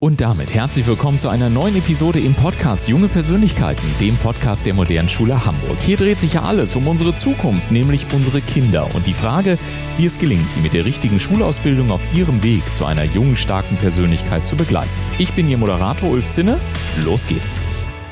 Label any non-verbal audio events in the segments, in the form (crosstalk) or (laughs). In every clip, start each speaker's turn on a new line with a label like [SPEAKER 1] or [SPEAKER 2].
[SPEAKER 1] Und damit herzlich willkommen zu einer neuen Episode im Podcast Junge Persönlichkeiten, dem Podcast der modernen Schule Hamburg. Hier dreht sich ja alles um unsere Zukunft, nämlich unsere Kinder und die Frage, wie es gelingt, sie mit der richtigen Schulausbildung auf ihrem Weg zu einer jungen, starken Persönlichkeit zu begleiten. Ich bin Ihr Moderator Ulf Zinne. Los geht's.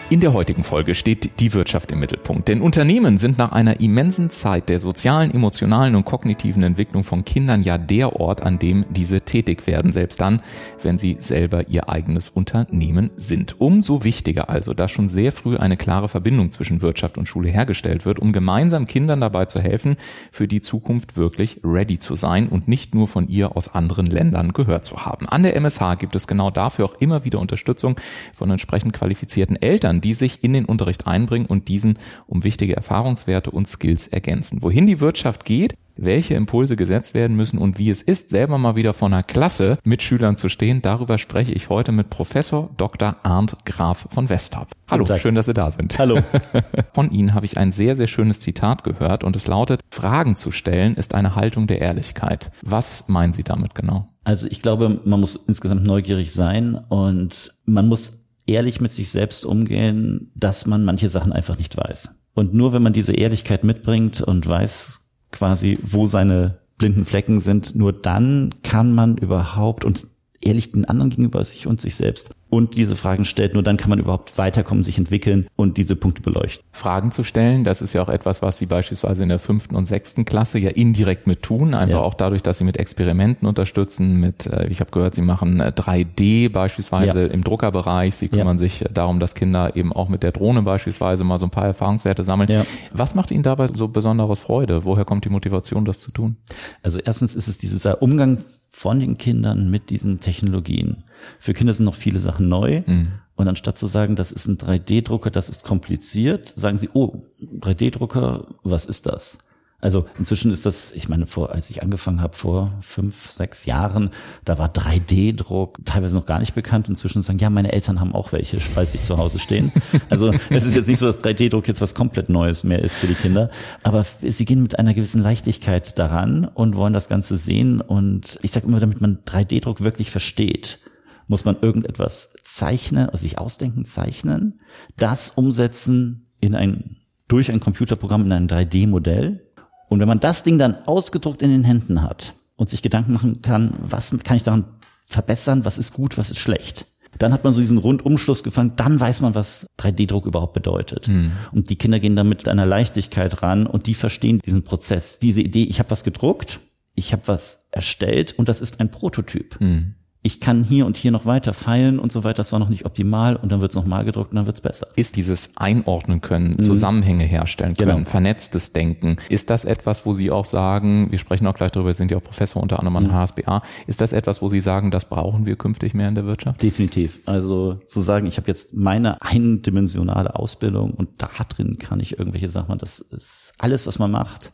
[SPEAKER 1] In der heutigen Folge steht die Wirtschaft im Mittelpunkt, denn Unternehmen sind nach einer immensen Zeit der sozialen, emotionalen und kognitiven Entwicklung von Kindern ja der Ort, an dem diese tätig werden, selbst dann, wenn sie selber ihr eigenes Unternehmen sind. Umso wichtiger also, dass schon sehr früh eine klare Verbindung zwischen Wirtschaft und Schule hergestellt wird, um gemeinsam Kindern dabei zu helfen, für die Zukunft wirklich ready zu sein und nicht nur von ihr aus anderen Ländern gehört zu haben. An der MSH gibt es genau dafür auch immer wieder Unterstützung von entsprechend qualifizierten Eltern, Eltern, die sich in den Unterricht einbringen und diesen um wichtige Erfahrungswerte und Skills ergänzen. Wohin die Wirtschaft geht, welche Impulse gesetzt werden müssen und wie es ist, selber mal wieder vor einer Klasse mit Schülern zu stehen. Darüber spreche ich heute mit Professor Dr. Arndt Graf von Westhab. Hallo, schön, dass Sie da sind.
[SPEAKER 2] Hallo. (laughs)
[SPEAKER 1] Von Ihnen habe ich ein sehr, sehr schönes Zitat gehört und es lautet, Fragen zu stellen ist eine Haltung der Ehrlichkeit. Was meinen Sie damit genau?
[SPEAKER 2] Also ich glaube, man muss insgesamt neugierig sein und man muss ehrlich mit sich selbst umgehen, dass man manche Sachen einfach nicht weiß. Und nur wenn man diese Ehrlichkeit mitbringt und weiß quasi, wo seine blinden Flecken sind, nur dann kann man überhaupt und ehrlich den anderen gegenüber sich und sich selbst und diese Fragen stellt, nur dann kann man überhaupt weiterkommen, sich entwickeln und diese Punkte beleuchten.
[SPEAKER 1] Fragen zu stellen, das ist ja auch etwas, was Sie beispielsweise in der fünften und sechsten Klasse ja indirekt mit tun, einfach ja. auch dadurch, dass Sie mit Experimenten unterstützen, mit, äh, ich habe gehört, Sie machen 3D äh, beispielsweise ja. im Druckerbereich, Sie kümmern ja. sich darum, dass Kinder eben auch mit der Drohne beispielsweise mal so ein paar Erfahrungswerte sammeln. Was macht Ihnen dabei so besonderes Freude? Woher kommt die Motivation, das zu tun?
[SPEAKER 2] Also erstens ist es dieser Umgang von den Kindern mit diesen Technologien. Für Kinder sind noch viele Sachen neu. Mhm. Und anstatt zu sagen, das ist ein 3D-Drucker, das ist kompliziert, sagen sie, oh, 3D-Drucker, was ist das? Also inzwischen ist das, ich meine, vor, als ich angefangen habe, vor fünf, sechs Jahren, da war 3D-Druck teilweise noch gar nicht bekannt. Inzwischen sagen, ja, meine Eltern haben auch welche bei sich zu Hause stehen. (laughs) Also es ist jetzt nicht so, dass 3D-Druck jetzt was komplett Neues mehr ist für die Kinder. Aber sie gehen mit einer gewissen Leichtigkeit daran und wollen das Ganze sehen. Und ich sage immer, damit man 3D-Druck wirklich versteht, muss man irgendetwas zeichnen, also sich ausdenken, zeichnen, das umsetzen in ein, durch ein Computerprogramm in ein 3D-Modell und wenn man das Ding dann ausgedruckt in den Händen hat und sich Gedanken machen kann, was kann ich daran verbessern, was ist gut, was ist schlecht, dann hat man so diesen Rundumschluss gefangen, dann weiß man, was 3D-Druck überhaupt bedeutet. Mhm. Und die Kinder gehen da mit einer Leichtigkeit ran und die verstehen diesen Prozess, diese Idee, ich habe was gedruckt, ich habe was erstellt und das ist ein Prototyp. Mhm ich kann hier und hier noch weiter feilen und so weiter. Das war noch nicht optimal und dann wird es nochmal gedruckt und dann wird es besser.
[SPEAKER 1] Ist dieses Einordnen können, mhm. Zusammenhänge herstellen können, genau. vernetztes Denken, ist das etwas, wo Sie auch sagen, wir sprechen auch gleich darüber, Sie sind ja auch Professor unter anderem an mhm. HSBA, ist das etwas, wo Sie sagen, das brauchen wir künftig mehr in der Wirtschaft?
[SPEAKER 2] Definitiv. Also zu sagen, ich habe jetzt meine eindimensionale Ausbildung und da drin kann ich irgendwelche Sachen, das ist alles, was man macht,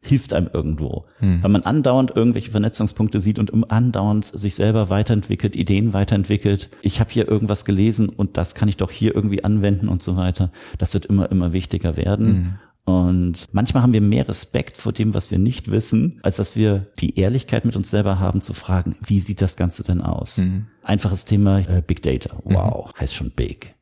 [SPEAKER 2] hilft einem irgendwo. Hm. Weil man andauernd irgendwelche Vernetzungspunkte sieht und andauernd sich selber weiterentwickelt, Ideen weiterentwickelt. Ich habe hier irgendwas gelesen und das kann ich doch hier irgendwie anwenden und so weiter. Das wird immer, immer wichtiger werden. Hm. Und manchmal haben wir mehr Respekt vor dem, was wir nicht wissen, als dass wir die Ehrlichkeit mit uns selber haben zu fragen, wie sieht das Ganze denn aus? Mhm. Einfaches Thema äh, Big Data. Wow, mhm. heißt schon Big.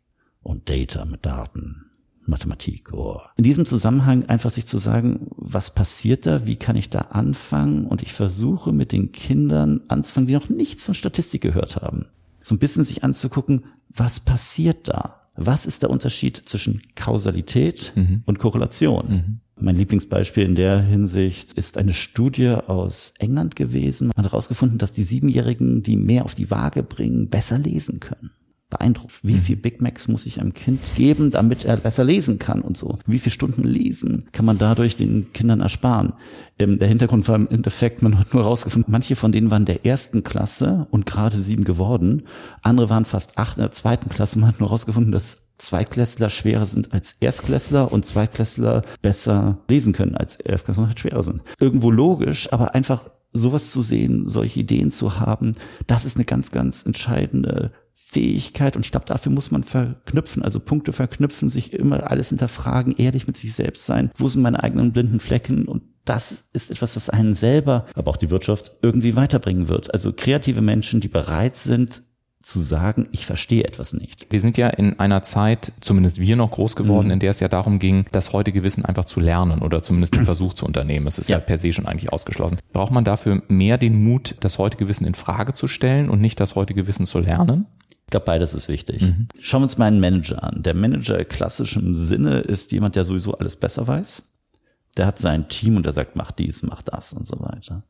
[SPEAKER 2] Und Data mit Daten. Mathematik. Oh. In diesem Zusammenhang einfach sich zu sagen, was passiert da, wie kann ich da anfangen? Und ich versuche mit den Kindern anzufangen, die noch nichts von Statistik gehört haben. So ein bisschen sich anzugucken, was passiert da? Was ist der Unterschied zwischen Kausalität mhm. und Korrelation? Mhm. Mein Lieblingsbeispiel in der Hinsicht ist eine Studie aus England gewesen. Man hat herausgefunden, dass die Siebenjährigen, die mehr auf die Waage bringen, besser lesen können beeindruckt. Wie mhm. viel Big Macs muss ich einem Kind geben, damit er besser lesen kann und so? Wie viele Stunden lesen kann man dadurch den Kindern ersparen? Ähm, der Hintergrund war im Endeffekt, man hat nur herausgefunden, manche von denen waren der ersten Klasse und gerade sieben geworden. Andere waren fast acht in der zweiten Klasse. Man hat nur herausgefunden, dass Zweitklässler schwerer sind als Erstklässler und Zweitklässler besser lesen können als Erstklässler und halt schwerer sind. Irgendwo logisch, aber einfach sowas zu sehen, solche Ideen zu haben, das ist eine ganz, ganz entscheidende Fähigkeit und ich glaube, dafür muss man verknüpfen, also Punkte verknüpfen, sich immer alles hinterfragen, ehrlich mit sich selbst sein. Wo sind meine eigenen blinden Flecken? Und das ist etwas, was einen selber, aber auch die Wirtschaft irgendwie weiterbringen wird. Also kreative Menschen, die bereit sind, zu sagen, ich verstehe etwas nicht.
[SPEAKER 1] Wir sind ja in einer Zeit, zumindest wir noch groß geworden, mhm. in der es ja darum ging, das heutige Wissen einfach zu lernen oder zumindest den (clears throat) Versuch zu unternehmen. Es ist ja. ja per se schon eigentlich ausgeschlossen. Braucht man dafür mehr den Mut, das heutige Wissen in Frage zu stellen und nicht das heutige Wissen zu lernen?
[SPEAKER 2] Ich glaube, beides ist wichtig. Mhm. Schauen wir uns mal einen Manager an. Der Manager klassischem Sinne ist jemand, der sowieso alles besser weiß. Der hat sein Team und der sagt, mach dies, mach das und so weiter.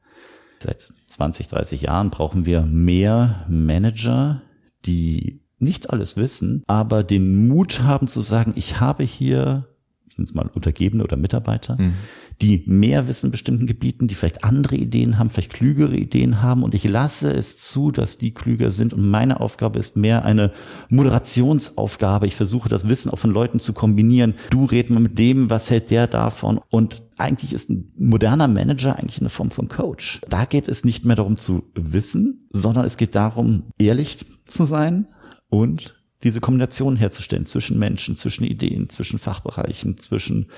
[SPEAKER 2] Seit 20, 30 Jahren brauchen wir mehr Manager, die nicht alles wissen, aber den Mut haben zu sagen, ich habe hier, ich nenne es mal Untergebene oder Mitarbeiter, mhm. Die mehr wissen in bestimmten Gebieten, die vielleicht andere Ideen haben, vielleicht klügere Ideen haben und ich lasse es zu, dass die klüger sind und meine Aufgabe ist mehr eine Moderationsaufgabe. Ich versuche das Wissen auch von Leuten zu kombinieren. Du red mal mit dem, was hält der davon und eigentlich ist ein moderner Manager eigentlich eine Form von Coach. Da geht es nicht mehr darum zu wissen, sondern es geht darum, ehrlich zu sein und diese Kombination herzustellen zwischen Menschen, zwischen Ideen, zwischen Fachbereichen, zwischen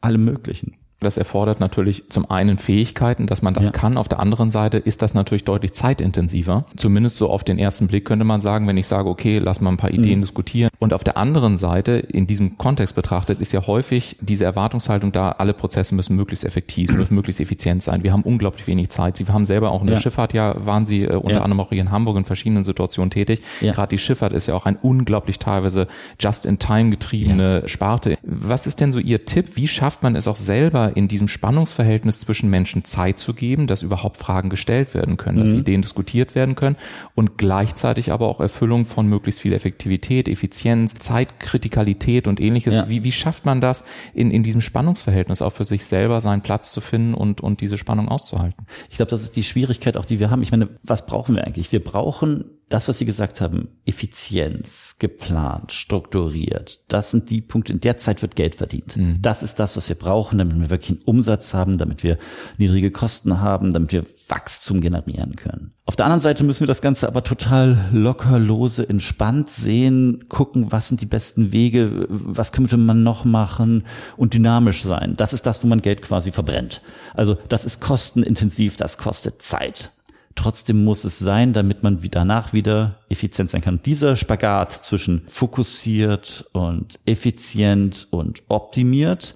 [SPEAKER 2] allem Möglichen.
[SPEAKER 1] Das erfordert natürlich zum einen Fähigkeiten, dass man das ja. kann. Auf der anderen Seite ist das natürlich deutlich zeitintensiver. Zumindest so auf den ersten Blick könnte man sagen, wenn ich sage, okay, lass mal ein paar Ideen mhm. diskutieren. Und auf der anderen Seite, in diesem Kontext betrachtet, ist ja häufig diese Erwartungshaltung da, alle Prozesse müssen möglichst effektiv, müssen möglichst effizient sein. Wir haben unglaublich wenig Zeit. Sie haben selber auch in der ja. Schifffahrt ja, waren Sie äh, unter ja. anderem auch hier in Hamburg in verschiedenen Situationen tätig. Gerade die Schifffahrt ist ja auch ein unglaublich teilweise just-in-time getriebene Sparte. Was ist denn so Ihr Tipp? Wie schafft man es auch selber, in diesem Spannungsverhältnis zwischen Menschen Zeit zu geben, dass überhaupt Fragen gestellt werden können, dass mhm. Ideen diskutiert werden können und gleichzeitig aber auch Erfüllung von möglichst viel Effektivität, Effizienz, Zeitkritikalität und ähnliches. Ja. Wie, wie schafft man das in, in diesem Spannungsverhältnis auch für sich selber seinen Platz zu finden und, und diese Spannung auszuhalten?
[SPEAKER 2] Ich glaube, das ist die Schwierigkeit auch, die wir haben. Ich meine, was brauchen wir eigentlich? Wir brauchen das, was Sie gesagt haben, Effizienz, geplant, strukturiert, das sind die Punkte, in der Zeit wird Geld verdient. Mhm. Das ist das, was wir brauchen, damit wir wirklich einen Umsatz haben, damit wir niedrige Kosten haben, damit wir Wachstum generieren können. Auf der anderen Seite müssen wir das Ganze aber total locker, lose, entspannt sehen, gucken, was sind die besten Wege, was könnte man noch machen und dynamisch sein. Das ist das, wo man Geld quasi verbrennt. Also das ist kostenintensiv, das kostet Zeit. Trotzdem muss es sein, damit man danach wieder effizient sein kann. dieser Spagat zwischen fokussiert und effizient und optimiert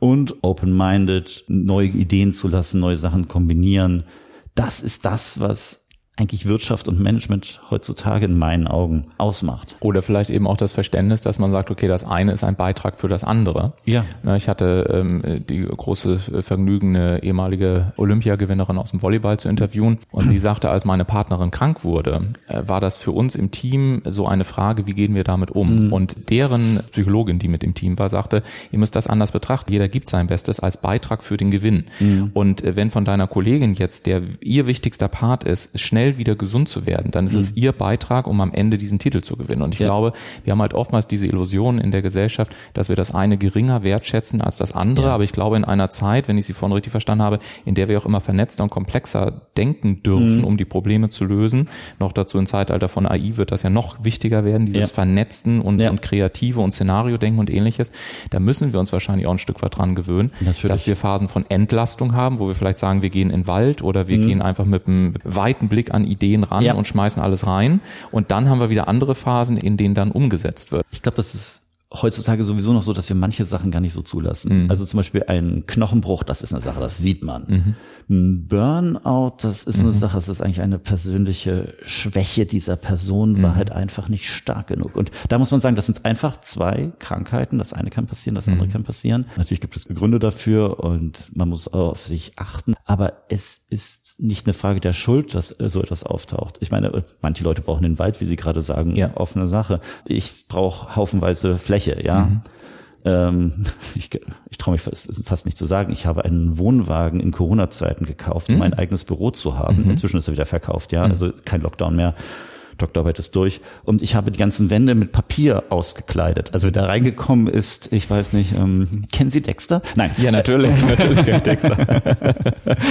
[SPEAKER 2] und open-minded, neue Ideen zu lassen, neue Sachen kombinieren, das ist das, was eigentlich Wirtschaft und Management heutzutage in meinen Augen ausmacht.
[SPEAKER 1] Oder vielleicht eben auch das Verständnis, dass man sagt, okay, das eine ist ein Beitrag für das andere.
[SPEAKER 2] Ja.
[SPEAKER 1] Ich hatte ähm, die große Vergnügen, eine ehemalige Olympiagewinnerin aus dem Volleyball zu interviewen und sie sagte, als meine Partnerin krank wurde, äh, war das für uns im Team so eine Frage, wie gehen wir damit um? Mhm. Und deren Psychologin, die mit im Team war, sagte, ihr müsst das anders betrachten. Jeder gibt sein Bestes als Beitrag für den Gewinn. Mhm. Und äh, wenn von deiner Kollegin jetzt der ihr wichtigster Part ist, schnell schnell wieder gesund zu werden, dann ist mhm. es ihr Beitrag, um am Ende diesen Titel zu gewinnen. Und ich ja. glaube, wir haben halt oftmals diese Illusion in der Gesellschaft, dass wir das eine geringer wertschätzen als das andere. Ja. Aber ich glaube, in einer Zeit, wenn ich Sie vorhin richtig verstanden habe, in der wir auch immer vernetzter und komplexer denken dürfen, mhm. um die Probleme zu lösen, noch dazu im Zeitalter von AI wird das ja noch wichtiger werden, dieses ja. Vernetzten und, und kreative und Szenario-Denken und ähnliches. Da müssen wir uns wahrscheinlich auch ein Stück weit dran gewöhnen, Natürlich. dass wir Phasen von Entlastung haben, wo wir vielleicht sagen, wir gehen in den Wald oder wir mhm. gehen einfach mit einem weiten Blick an Ideen ran ja. und schmeißen alles rein. Und dann haben wir wieder andere Phasen, in denen dann umgesetzt wird.
[SPEAKER 2] Ich glaube, das ist heutzutage sowieso noch so, dass wir manche Sachen gar nicht so zulassen. Mhm. Also zum Beispiel ein Knochenbruch, das ist eine Sache, das sieht man. Mhm. Ein Burnout, das ist eine mhm. Sache, das ist eigentlich eine persönliche Schwäche dieser Person, war mhm. halt einfach nicht stark genug. Und da muss man sagen, das sind einfach zwei Krankheiten. Das eine kann passieren, das andere mhm. kann passieren. Natürlich gibt es Gründe dafür und man muss auf sich achten. Aber es ist nicht eine Frage der Schuld, dass so etwas auftaucht. Ich meine, manche Leute brauchen den Wald, wie Sie gerade sagen, ja. offene Sache. Ich brauche haufenweise Fläche, ja. Ähm, (laughs) ich ich traue mich fast, fast nicht zu sagen, ich habe einen Wohnwagen in Corona-Zeiten gekauft, um mhm. ein eigenes Büro zu haben. Mhm. Inzwischen ist er wieder verkauft, ja, mhm. also kein Lockdown mehr. Doktorarbeit ist durch. Und ich habe die ganzen Wände mit Papier ausgekleidet. Also da reingekommen ist, ich weiß nicht, ähm, kennen Sie Dexter?
[SPEAKER 1] Nein. Ja, natürlich, (laughs) natürlich kenne ich Dexter.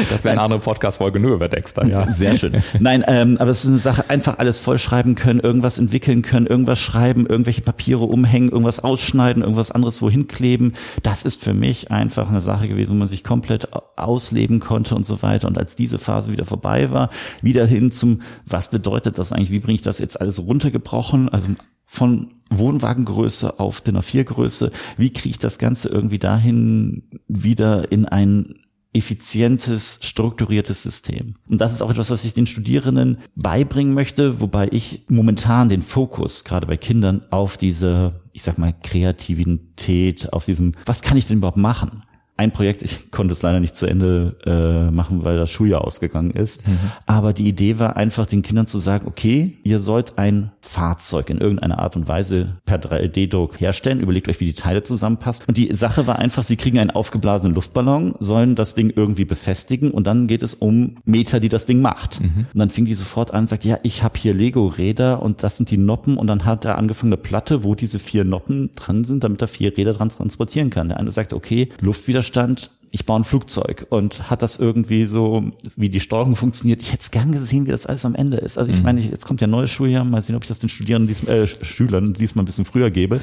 [SPEAKER 1] Das wäre eine andere Podcast-Folge nur über Dexter, ja.
[SPEAKER 2] Sehr schön. Nein, ähm, aber es ist eine Sache, einfach alles vollschreiben können, irgendwas entwickeln können, irgendwas schreiben, irgendwelche Papiere umhängen, irgendwas ausschneiden, irgendwas anderes wohin kleben. Das ist für mich einfach eine Sache gewesen, wo man sich komplett ausleben konnte und so weiter. Und als diese Phase wieder vorbei war, wieder hin zum, was bedeutet das eigentlich, wie bringe ich das jetzt alles runtergebrochen, also von Wohnwagengröße auf DIN A4 Größe, wie kriege ich das Ganze irgendwie dahin wieder in ein effizientes, strukturiertes System. Und das ist auch etwas, was ich den Studierenden beibringen möchte, wobei ich momentan den Fokus, gerade bei Kindern, auf diese, ich sag mal, Kreativität, auf diesem, was kann ich denn überhaupt machen? Ein Projekt, ich konnte es leider nicht zu Ende äh, machen, weil das Schuljahr ausgegangen ist. Mhm. Aber die Idee war einfach, den Kindern zu sagen, okay, ihr sollt ein Fahrzeug in irgendeiner Art und Weise per 3D-Druck herstellen. Überlegt euch, wie die Teile zusammenpassen. Und die Sache war einfach, sie kriegen einen aufgeblasenen Luftballon, sollen das Ding irgendwie befestigen und dann geht es um Meter, die das Ding macht. Mhm. Und dann fing die sofort an und sagt, ja, ich habe hier Lego-Räder und das sind die Noppen. Und dann hat er angefangen eine Platte, wo diese vier Noppen dran sind, damit er vier Räder dran transportieren kann. Der eine sagt, okay, Luftwiderstand stand, ich baue ein Flugzeug und hat das irgendwie so, wie die Steuerung funktioniert. Ich hätte es gern gesehen, wie das alles am Ende ist. Also ich mhm. meine, jetzt kommt ja neues Schuljahr, mal sehen, ob ich das den Studierenden, dies, äh, Schülern diesmal ein bisschen früher gebe,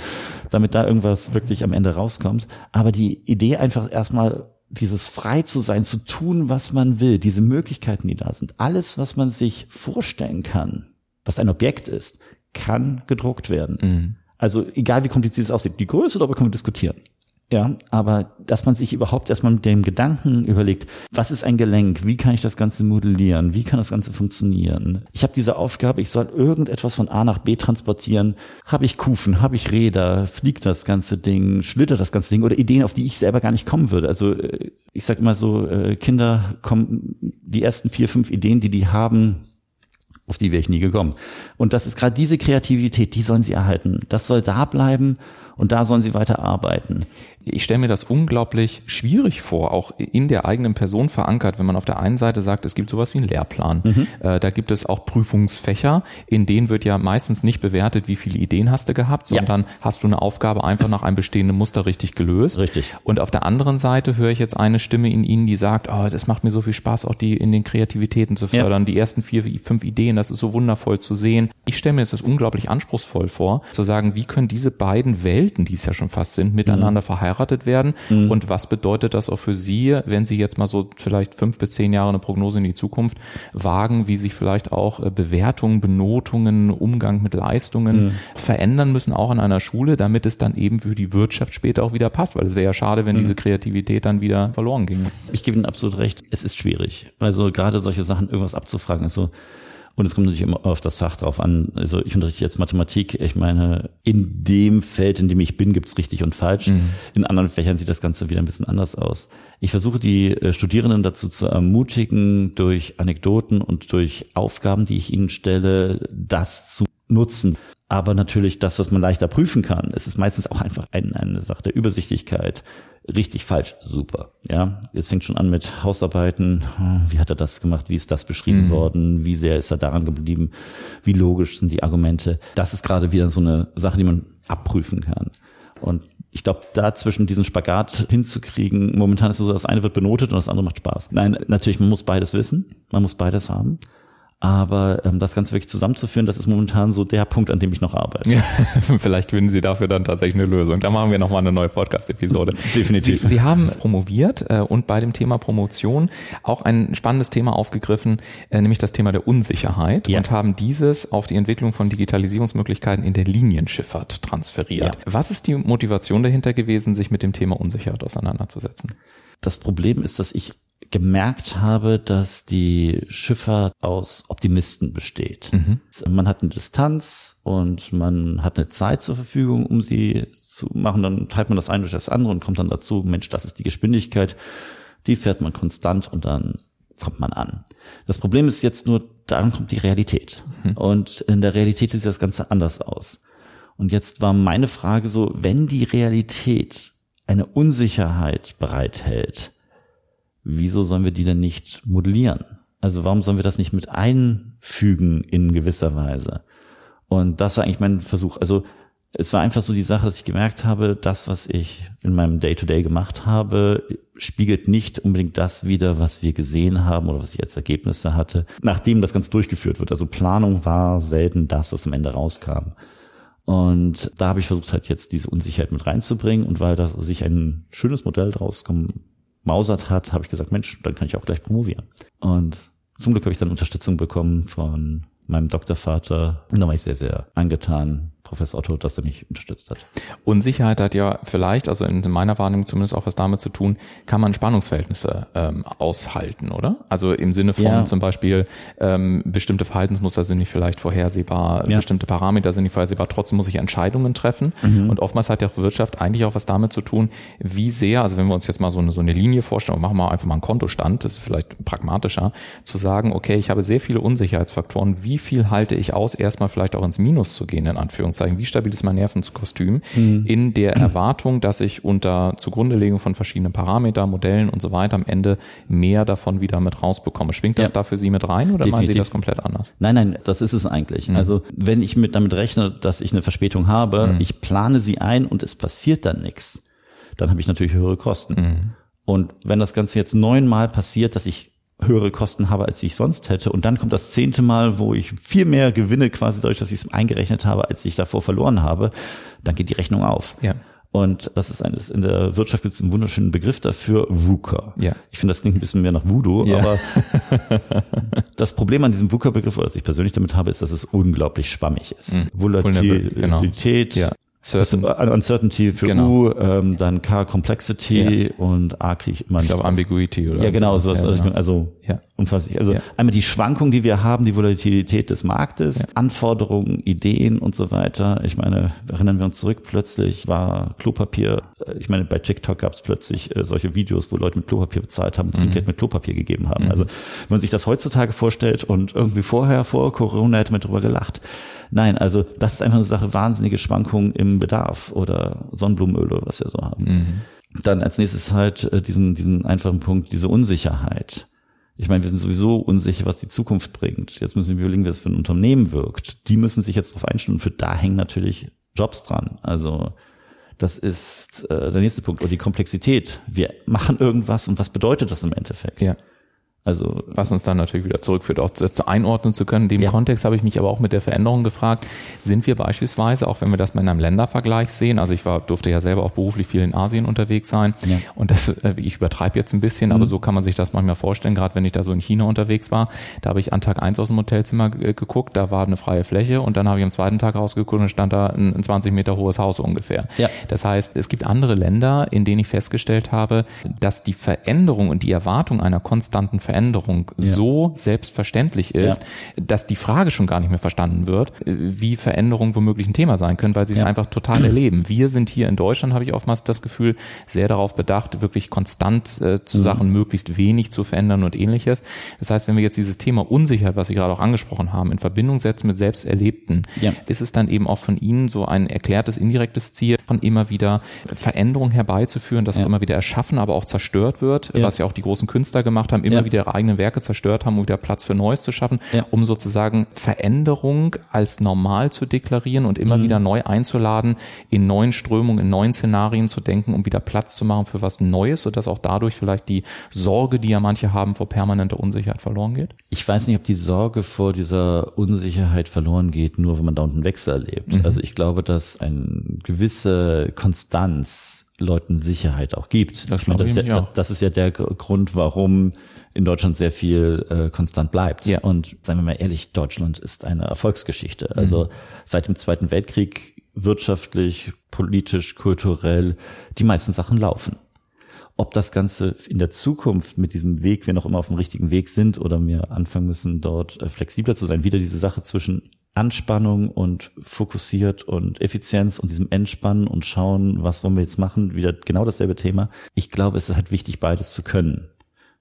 [SPEAKER 2] damit da irgendwas wirklich am Ende rauskommt. Aber die Idee einfach erstmal dieses frei zu sein, zu tun, was man will, diese Möglichkeiten, die da sind, alles, was man sich vorstellen kann, was ein Objekt ist, kann gedruckt werden. Mhm. Also egal wie kompliziert es aussieht, die Größe darüber können wir diskutieren. Ja, aber dass man sich überhaupt erstmal mit dem Gedanken überlegt, was ist ein Gelenk, wie kann ich das Ganze modellieren, wie kann das Ganze funktionieren? Ich habe diese Aufgabe, ich soll irgendetwas von A nach B transportieren. Habe ich Kufen, habe ich Räder, fliegt das ganze Ding, schlittert das ganze Ding oder Ideen, auf die ich selber gar nicht kommen würde. Also äh, ich sage immer so, äh, Kinder kommen, die ersten vier, fünf Ideen, die die haben, auf die wäre ich nie gekommen. Und das ist gerade diese Kreativität, die sollen sie erhalten. Das soll da bleiben und da sollen sie weiter arbeiten
[SPEAKER 1] ich stelle mir das unglaublich schwierig vor, auch in der eigenen Person verankert, wenn man auf der einen Seite sagt, es gibt sowas wie einen Lehrplan. Mhm. Äh, da gibt es auch Prüfungsfächer, in denen wird ja meistens nicht bewertet, wie viele Ideen hast du gehabt, sondern ja. hast du eine Aufgabe einfach nach einem bestehenden Muster richtig gelöst.
[SPEAKER 2] Richtig.
[SPEAKER 1] Und auf der anderen Seite höre ich jetzt eine Stimme in Ihnen, die sagt, oh, das macht mir so viel Spaß, auch die in den Kreativitäten zu fördern, ja. die ersten vier, fünf Ideen, das ist so wundervoll zu sehen. Ich stelle mir das unglaublich anspruchsvoll vor, zu sagen, wie können diese beiden Welten, die es ja schon fast sind, miteinander mhm. verheiratet werden mhm. und was bedeutet das auch für Sie, wenn Sie jetzt mal so vielleicht fünf bis zehn Jahre eine Prognose in die Zukunft wagen, wie sich vielleicht auch äh, Bewertungen, Benotungen, Umgang mit Leistungen mhm. verändern müssen, auch in einer Schule, damit es dann eben für die Wirtschaft später auch wieder passt, weil es wäre ja schade, wenn mhm. diese Kreativität dann wieder verloren ginge.
[SPEAKER 2] Ich gebe Ihnen absolut recht, es ist schwierig. Also gerade solche Sachen irgendwas abzufragen, also und es kommt natürlich immer auf das Fach drauf an. Also ich unterrichte jetzt Mathematik. Ich meine, in dem Feld, in dem ich bin, gibt's richtig und falsch. Mhm. In anderen Fächern sieht das Ganze wieder ein bisschen anders aus. Ich versuche die äh, Studierenden dazu zu ermutigen, durch Anekdoten und durch Aufgaben, die ich ihnen stelle, das zu nutzen. Aber natürlich das, was man leichter prüfen kann. Es ist meistens auch einfach eine, eine Sache der Übersichtlichkeit richtig falsch, super. Ja, jetzt fängt schon an mit Hausarbeiten. Wie hat er das gemacht? Wie ist das beschrieben mhm. worden? Wie sehr ist er daran geblieben? Wie logisch sind die Argumente? Das ist gerade wieder so eine Sache, die man abprüfen kann. Und ich glaube, da zwischen diesen Spagat hinzukriegen, momentan ist es so, das eine wird benotet und das andere macht Spaß. Nein, natürlich, man muss beides wissen, man muss beides haben. Aber ähm, das Ganze wirklich zusammenzuführen, das ist momentan so der Punkt, an dem ich noch arbeite. Ja, (laughs)
[SPEAKER 1] vielleicht finden Sie dafür dann tatsächlich eine Lösung. Da machen wir nochmal eine neue Podcast-Episode. (laughs)
[SPEAKER 2] Definitiv.
[SPEAKER 1] Sie, Sie haben promoviert äh, und bei dem Thema Promotion auch ein spannendes Thema aufgegriffen, äh, nämlich das Thema der Unsicherheit ja. und haben dieses auf die Entwicklung von Digitalisierungsmöglichkeiten in der Linienschifffahrt transferiert. Ja. Was ist die Motivation dahinter gewesen, sich mit dem Thema Unsicherheit auseinanderzusetzen?
[SPEAKER 2] Das Problem ist, dass ich gemerkt habe, dass die Schifffahrt aus Optimisten besteht. Mhm. Man hat eine Distanz und man hat eine Zeit zur Verfügung, um sie zu machen. Dann teilt man das eine durch das andere und kommt dann dazu, Mensch, das ist die Geschwindigkeit, die fährt man konstant und dann kommt man an. Das Problem ist jetzt nur, dann kommt die Realität. Mhm. Und in der Realität sieht das Ganze anders aus. Und jetzt war meine Frage so, wenn die Realität eine Unsicherheit bereithält, wieso sollen wir die denn nicht modellieren? Also warum sollen wir das nicht mit einfügen in gewisser Weise? Und das war eigentlich mein Versuch. Also es war einfach so die Sache, dass ich gemerkt habe, das, was ich in meinem Day-to-Day -Day gemacht habe, spiegelt nicht unbedingt das wider, was wir gesehen haben oder was ich als Ergebnisse hatte, nachdem das Ganze durchgeführt wird. Also Planung war selten das, was am Ende rauskam. Und da habe ich versucht, halt jetzt diese Unsicherheit mit reinzubringen und weil da sich ein schönes Modell draus mausert hat, habe ich gesagt, Mensch, dann kann ich auch gleich promovieren. Und zum Glück habe ich dann Unterstützung bekommen von meinem Doktorvater. Und da war ich sehr, sehr angetan, Professor Otto, dass er mich unterstützt hat.
[SPEAKER 1] Unsicherheit hat ja vielleicht, also in meiner Wahrnehmung zumindest auch was damit zu tun, kann man Spannungsverhältnisse ähm, aushalten, oder? Also im Sinne von ja. zum Beispiel ähm, bestimmte Verhaltensmuster sind nicht vielleicht vorhersehbar, ja. bestimmte Parameter sind nicht vorhersehbar, trotzdem muss ich Entscheidungen treffen. Mhm. Und oftmals hat ja Wirtschaft eigentlich auch was damit zu tun, wie sehr, also wenn wir uns jetzt mal so eine, so eine Linie vorstellen, machen wir einfach mal einen Kontostand, das ist vielleicht pragmatischer, zu sagen, okay, ich habe sehr viele Unsicherheitsfaktoren, wie viel halte ich aus, erstmal vielleicht auch ins Minus zu gehen, in Anführungszeichen Anführungszeichen, wie stabil ist mein Nervenkostüm, mhm. in der Erwartung, dass ich unter Zugrundelegung von verschiedenen Parametern, Modellen und so weiter am Ende mehr davon wieder mit rausbekomme. Schwingt das ja. da für Sie mit rein oder Definitiv. meinen Sie das komplett anders?
[SPEAKER 2] Nein, nein, das ist es eigentlich. Mhm. Also wenn ich mit damit rechne, dass ich eine Verspätung habe, mhm. ich plane sie ein und es passiert dann nichts, dann habe ich natürlich höhere Kosten. Mhm. Und wenn das Ganze jetzt neunmal passiert, dass ich höhere Kosten habe, als ich sonst hätte. Und dann kommt das zehnte Mal, wo ich viel mehr gewinne, quasi dadurch, dass ich es eingerechnet habe, als ich davor verloren habe, dann geht die Rechnung auf. Ja. Und das ist eines, in der Wirtschaft gibt es einen wunderschönen Begriff dafür, VUCA. Ja. Ich finde, das klingt ein bisschen mehr nach Voodoo, ja. aber (laughs) das Problem an diesem VUCA-Begriff, was ich persönlich damit habe, ist, dass es unglaublich schwammig ist. Mhm. Volatilität, genau. ja. Certain. Uncertainty für genau. U, ähm, dann K Complexity ja. und A kriege ich immer
[SPEAKER 1] nicht. Ich glaube Ambiguity oder
[SPEAKER 2] Ja, genau, so. Ja, genau. Also ja. Unfasslich. Also ja. einmal die Schwankung, die wir haben, die Volatilität des Marktes, ja. Anforderungen, Ideen und so weiter. Ich meine, erinnern wir uns zurück, plötzlich war Klopapier, äh, ich meine, bei TikTok gab es plötzlich äh, solche Videos, wo Leute mit Klopapier bezahlt haben, Trinkgeld mhm. mit Klopapier gegeben haben. Mhm. Also wenn man sich das heutzutage vorstellt und irgendwie vorher, vor Corona hätte man drüber gelacht. Nein, also das ist einfach eine Sache, wahnsinnige Schwankungen im Bedarf oder Sonnenblumenöl was wir so haben. Mhm. Dann als nächstes halt äh, diesen, diesen einfachen Punkt, diese Unsicherheit. Ich meine, wir sind sowieso unsicher, was die Zukunft bringt. Jetzt müssen wir überlegen, wie es für ein Unternehmen wirkt. Die müssen sich jetzt darauf einstellen und für da hängen natürlich Jobs dran. Also das ist äh, der nächste Punkt. Oder die Komplexität. Wir machen irgendwas und was bedeutet das im Endeffekt? Ja.
[SPEAKER 1] Also was uns dann natürlich wieder zurückführt, auch zu einordnen zu können. In dem ja. Kontext habe ich mich aber auch mit der Veränderung gefragt, sind wir beispielsweise, auch wenn wir das mal in einem Ländervergleich sehen, also ich war, durfte ja selber auch beruflich viel in Asien unterwegs sein ja. und das, äh, ich übertreibe jetzt ein bisschen, mhm. aber so kann man sich das manchmal vorstellen, gerade wenn ich da so in China unterwegs war, da habe ich an Tag eins aus dem Hotelzimmer geguckt, da war eine freie Fläche und dann habe ich am zweiten Tag rausgeguckt und stand da ein, ein 20 Meter hohes Haus ungefähr. Ja. Das heißt, es gibt andere Länder, in denen ich festgestellt habe, dass die Veränderung und die Erwartung einer konstanten Veränderung ja. so selbstverständlich ist, ja. dass die Frage schon gar nicht mehr verstanden wird, wie Veränderungen womöglich ein Thema sein können, weil sie es einfach total erleben. Wir sind hier in Deutschland, habe ich oftmals das Gefühl, sehr darauf bedacht, wirklich konstant äh, zu mhm. Sachen möglichst wenig zu verändern und ähnliches. Das heißt, wenn wir jetzt dieses Thema Unsicherheit, was Sie gerade auch angesprochen haben, in Verbindung setzen mit Selbsterlebten, ja. ist es dann eben auch von Ihnen so ein erklärtes, indirektes Ziel, von immer wieder Veränderungen herbeizuführen, dass ja. auch immer wieder erschaffen, aber auch zerstört wird, was ja auch die großen Künstler gemacht haben, immer wieder ihre eigenen Werke zerstört haben, um wieder Platz für Neues zu schaffen, ja. um sozusagen Veränderung als normal zu deklarieren und immer mhm. wieder neu einzuladen, in neuen Strömungen, in neuen Szenarien zu denken, um wieder Platz zu machen für was Neues, sodass auch dadurch vielleicht die Sorge, die ja manche haben, vor permanenter Unsicherheit verloren geht?
[SPEAKER 2] Ich weiß nicht, ob die Sorge vor dieser Unsicherheit verloren geht, nur wenn man da unten Wechsel erlebt. Mhm. Also ich glaube, dass eine gewisse Konstanz Leuten Sicherheit auch gibt. Das, ich meine, das, ist ja, das ist ja der Grund, warum in Deutschland sehr viel äh, konstant bleibt. Ja. Und seien wir mal ehrlich, Deutschland ist eine Erfolgsgeschichte. Mhm. Also seit dem Zweiten Weltkrieg wirtschaftlich, politisch, kulturell, die meisten Sachen laufen. Ob das Ganze in der Zukunft mit diesem Weg, wir noch immer auf dem richtigen Weg sind oder wir anfangen müssen, dort äh, flexibler zu sein, wieder diese Sache zwischen Anspannung und fokussiert und Effizienz und diesem Entspannen und schauen, was wollen wir jetzt machen, wieder genau dasselbe Thema. Ich glaube, es ist halt wichtig, beides zu können.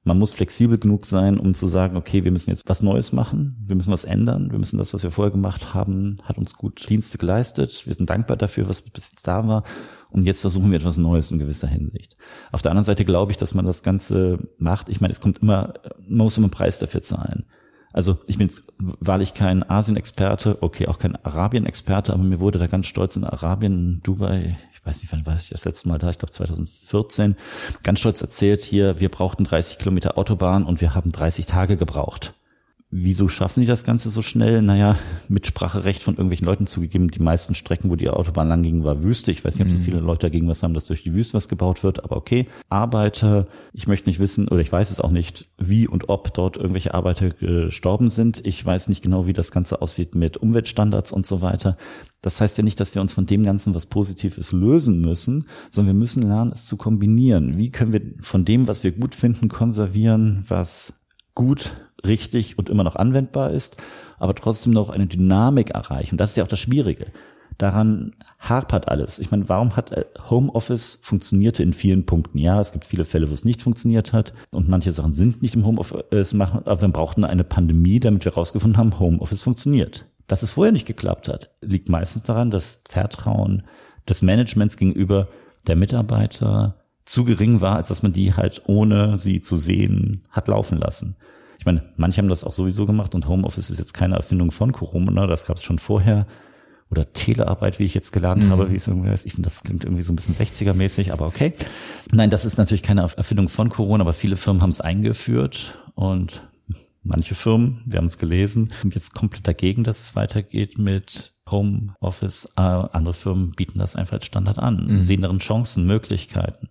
[SPEAKER 2] Man muss flexibel genug sein, um zu sagen, okay, wir müssen jetzt was Neues machen, wir müssen was ändern, wir müssen das, was wir vorher gemacht haben, hat uns gut Dienste geleistet, wir sind dankbar dafür, was bis jetzt da war und jetzt versuchen wir etwas Neues in gewisser Hinsicht. Auf der anderen Seite glaube ich, dass man das Ganze macht. Ich meine, es kommt immer, man muss immer einen Preis dafür zahlen. Also ich bin wahrlich kein Asien-Experte, okay, auch kein Arabien-Experte, aber mir wurde da ganz stolz in Arabien, Dubai, weiß nicht, wann war ich das letzte Mal da, ich glaube 2014, ganz stolz erzählt hier, wir brauchten 30 Kilometer Autobahn und wir haben 30 Tage gebraucht. Wieso schaffen die das Ganze so schnell? Naja, Mitspracherecht von irgendwelchen Leuten zugegeben. Die meisten Strecken, wo die Autobahn lang ging, war Wüste. Ich weiß nicht, ob so mhm. viele Leute dagegen was haben, dass durch die Wüste was gebaut wird, aber okay. Arbeiter, ich möchte nicht wissen, oder ich weiß es auch nicht, wie und ob dort irgendwelche Arbeiter gestorben sind. Ich weiß nicht genau, wie das Ganze aussieht mit Umweltstandards und so weiter. Das heißt ja nicht, dass wir uns von dem Ganzen was Positives lösen müssen, sondern wir müssen lernen, es zu kombinieren. Wie können wir von dem, was wir gut finden, konservieren, was gut richtig und immer noch anwendbar ist, aber trotzdem noch eine Dynamik erreichen. Und das ist ja auch das Schwierige. Daran hapert alles. Ich meine, warum hat äh, Homeoffice funktionierte in vielen Punkten? Ja, es gibt viele Fälle, wo es nicht funktioniert hat und manche Sachen sind nicht im Homeoffice machen, aber wir brauchten eine Pandemie, damit wir herausgefunden haben, Homeoffice funktioniert. Dass es vorher nicht geklappt hat, liegt meistens daran, dass Vertrauen des Managements gegenüber der Mitarbeiter zu gering war, als dass man die halt ohne sie zu sehen hat laufen lassen. Ich meine, manche haben das auch sowieso gemacht und Homeoffice ist jetzt keine Erfindung von Corona, das gab es schon vorher. Oder Telearbeit, wie ich jetzt gelernt mhm. habe, wie es irgendwie heißt. Ich finde, das klingt irgendwie so ein bisschen 60er-mäßig, aber okay. Nein, das ist natürlich keine Erfindung von Corona, aber viele Firmen haben es eingeführt und manche Firmen, wir haben es gelesen, sind jetzt komplett dagegen, dass es weitergeht mit Homeoffice. Äh, andere Firmen bieten das einfach als Standard an, mhm. sehen darin Chancen, Möglichkeiten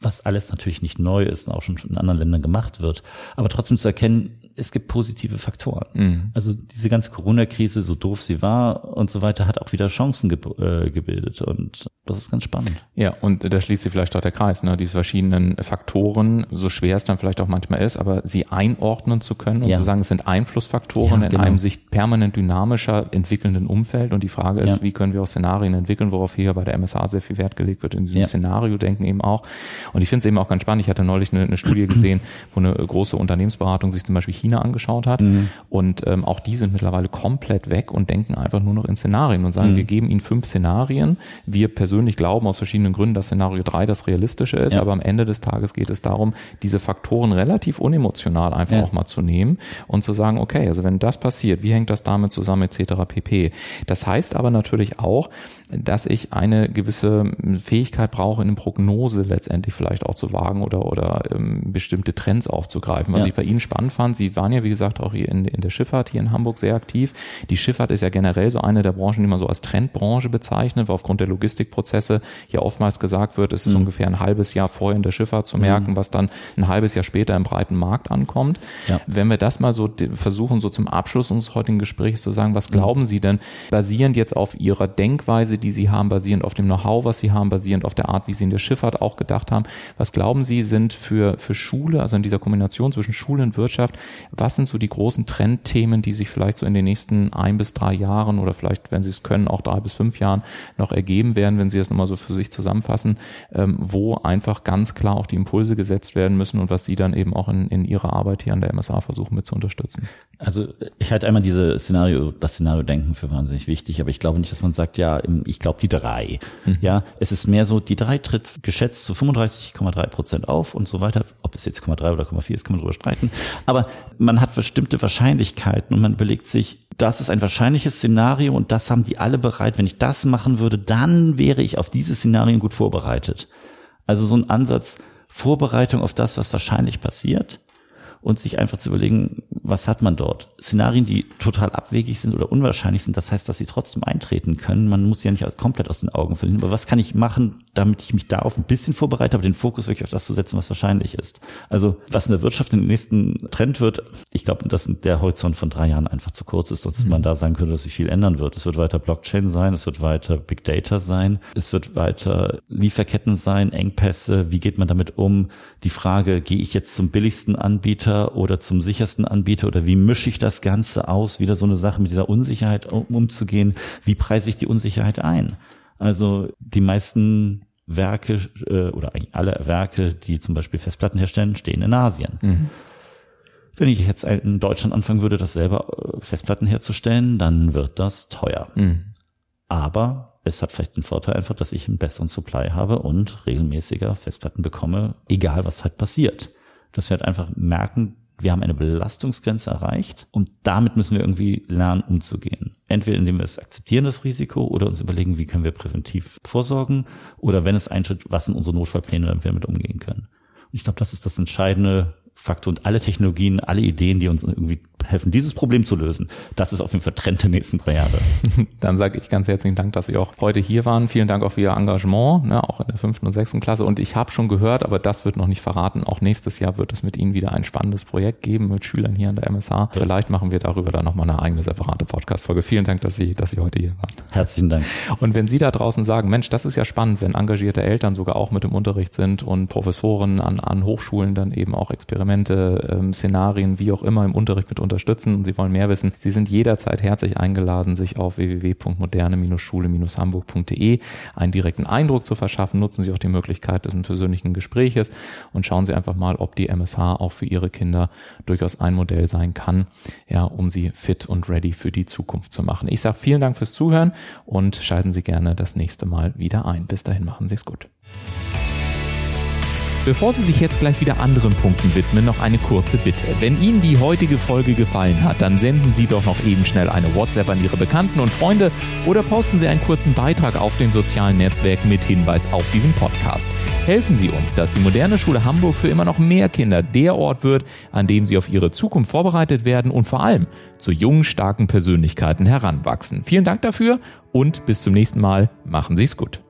[SPEAKER 2] was alles natürlich nicht neu ist und auch schon in anderen Ländern gemacht wird, aber trotzdem zu erkennen, es gibt positive Faktoren. Mhm. Also diese ganze Corona-Krise, so doof sie war und so weiter, hat auch wieder Chancen ge äh, gebildet und das ist ganz spannend.
[SPEAKER 1] Ja, und da schließt sich vielleicht auch der Kreis, ne? diese verschiedenen Faktoren, so schwer es dann vielleicht auch manchmal ist, aber sie einordnen zu können und ja. zu sagen, es sind Einflussfaktoren ja, in genau. einem sich permanent dynamischer entwickelnden Umfeld und die Frage ist, ja. wie können wir auch Szenarien entwickeln, worauf hier bei der MSA sehr viel Wert gelegt wird, in diesem Szenario-Denken eben auch. Und ich finde es eben auch ganz spannend, ich hatte neulich eine, eine Studie gesehen, wo eine große Unternehmensberatung sich zum Beispiel China angeschaut hat. Mhm. Und ähm, auch die sind mittlerweile komplett weg und denken einfach nur noch in Szenarien und sagen, mhm. wir geben ihnen fünf Szenarien. Wir persönlich glauben aus verschiedenen Gründen, dass Szenario drei das realistische ist, ja. aber am Ende des Tages geht es darum, diese Faktoren relativ unemotional einfach ja. auch mal zu nehmen und zu sagen, okay, also wenn das passiert, wie hängt das damit zusammen etc. pp. Das heißt aber natürlich auch, dass ich eine gewisse Fähigkeit brauche, eine Prognose letztendlich vielleicht auch zu wagen oder, oder ähm, bestimmte Trends aufzugreifen. Was ja. ich bei Ihnen spannend fand, Sie waren ja, wie gesagt, auch hier in, in der Schifffahrt hier in Hamburg sehr aktiv. Die Schifffahrt ist ja generell so eine der Branchen, die man so als Trendbranche bezeichnet, weil aufgrund der Logistikprozesse ja oftmals gesagt wird, es ist mhm. ungefähr ein halbes Jahr vorher in der Schifffahrt zu merken, mhm. was dann ein halbes Jahr später im breiten Markt ankommt. Ja. Wenn wir das mal so versuchen, so zum Abschluss unseres heutigen Gesprächs zu sagen, was mhm. glauben Sie denn, basierend jetzt auf Ihrer Denkweise, die Sie haben, basierend auf dem Know-how, was Sie haben, basierend auf der Art, wie Sie in der Schifffahrt auch gedacht haben, was glauben Sie sind für, für Schule, also in dieser Kombination zwischen Schule und Wirtschaft, was sind so die großen Trendthemen, die sich vielleicht so in den nächsten ein bis drei Jahren oder vielleicht, wenn Sie es können, auch drei bis fünf Jahren noch ergeben werden, wenn Sie es nochmal so für sich zusammenfassen, ähm, wo einfach ganz klar auch die Impulse gesetzt werden müssen und was Sie dann eben auch in, in Ihrer Arbeit hier an der MSA versuchen mit zu unterstützen?
[SPEAKER 2] Also ich halte einmal diese Szenario, das Szenario-Denken für wahnsinnig wichtig, aber ich glaube nicht, dass man sagt, ja, ich glaube die drei. Mhm. Ja, es ist mehr so, die drei tritt geschätzt zu 35,3 Prozent auf und so weiter. Ob es jetzt 0,3 oder 0,4 ist, kann man drüber streiten. Aber man hat bestimmte Wahrscheinlichkeiten und man überlegt sich, das ist ein wahrscheinliches Szenario und das haben die alle bereit. Wenn ich das machen würde, dann wäre ich auf diese Szenarien gut vorbereitet. Also so ein Ansatz, Vorbereitung auf das, was wahrscheinlich passiert und sich einfach zu überlegen, was hat man dort? Szenarien, die total abwegig sind oder unwahrscheinlich sind, das heißt, dass sie trotzdem eintreten können. Man muss sie ja nicht komplett aus den Augen verlieren. Aber was kann ich machen, damit ich mich darauf ein bisschen vorbereite, aber den Fokus wirklich auf das zu setzen, was wahrscheinlich ist? Also, was in der Wirtschaft in den nächsten Trend wird, ich glaube, dass der Horizont von drei Jahren einfach zu kurz ist, sonst mhm. man da sagen könnte, dass sich viel ändern wird. Es wird weiter Blockchain sein, es wird weiter Big Data sein, es wird weiter Lieferketten sein, Engpässe, wie geht man damit um? Die Frage, gehe ich jetzt zum billigsten Anbieter oder zum sichersten Anbieter oder wie mische ich das Ganze aus? Wieder so eine Sache mit dieser Unsicherheit um, umzugehen. Wie preise ich die Unsicherheit ein? Also die meisten Werke äh, oder eigentlich alle Werke, die zum Beispiel Festplatten herstellen, stehen in Asien. Mhm. Wenn ich jetzt in Deutschland anfangen würde, das selber äh, Festplatten herzustellen, dann wird das teuer. Mhm. Aber es hat vielleicht den Vorteil einfach, dass ich einen besseren Supply habe und regelmäßiger Festplatten bekomme, egal was halt passiert. Dass wir halt einfach merken, wir haben eine Belastungsgrenze erreicht und damit müssen wir irgendwie lernen, umzugehen. Entweder indem wir es akzeptieren, das Risiko, oder uns überlegen, wie können wir präventiv vorsorgen, oder wenn es eintritt, was sind unsere Notfallpläne, damit wir damit umgehen können. Und ich glaube, das ist das Entscheidende Faktor und alle Technologien, alle Ideen, die uns irgendwie helfen, dieses Problem zu lösen, das ist auf jeden Fall Trend der nächsten drei Jahre. (laughs)
[SPEAKER 1] Dann sage ich ganz herzlichen Dank, dass Sie auch heute hier waren. Vielen Dank auch für Ihr Engagement, ne, auch in der fünften und sechsten Klasse. Und ich habe schon gehört, aber das wird noch nicht verraten, auch nächstes Jahr wird es mit Ihnen wieder ein spannendes Projekt geben mit Schülern hier an der MSH. Vielleicht machen wir darüber dann nochmal eine eigene separate Podcast-Folge. Vielen Dank, dass Sie, dass Sie heute hier waren.
[SPEAKER 2] Herzlichen Dank.
[SPEAKER 1] Und wenn Sie da draußen sagen, Mensch, das ist ja spannend, wenn engagierte Eltern sogar auch mit im Unterricht sind und Professoren an, an Hochschulen dann eben auch Experimente, ähm, Szenarien, wie auch immer im Unterricht mit unterstützen und Sie wollen mehr wissen, Sie sind jederzeit herzlich eingeladen, sich auf www.moderne-schule-hamburg.de einen direkten Eindruck zu verschaffen. Nutzen Sie auch die Möglichkeit des persönlichen Gespräches und schauen Sie einfach mal, ob die MSH auch für Ihre Kinder durchaus ein Modell sein kann, ja, um sie fit und ready für die Zukunft zu machen. Ich sage vielen Dank fürs Zuhören und schalten Sie gerne das nächste Mal wieder ein. Bis dahin machen Sie es gut. Bevor Sie sich jetzt gleich wieder anderen Punkten widmen, noch eine kurze Bitte. Wenn Ihnen die heutige Folge gefallen hat, dann senden Sie doch noch eben schnell eine WhatsApp an Ihre Bekannten und Freunde oder posten Sie einen kurzen Beitrag auf den sozialen Netzwerken mit Hinweis auf diesen Podcast. Helfen Sie uns, dass die moderne Schule Hamburg für immer noch mehr Kinder der Ort wird, an dem sie auf ihre Zukunft vorbereitet werden und vor allem zu jungen, starken Persönlichkeiten heranwachsen. Vielen Dank dafür und bis zum nächsten Mal. Machen Sie es gut.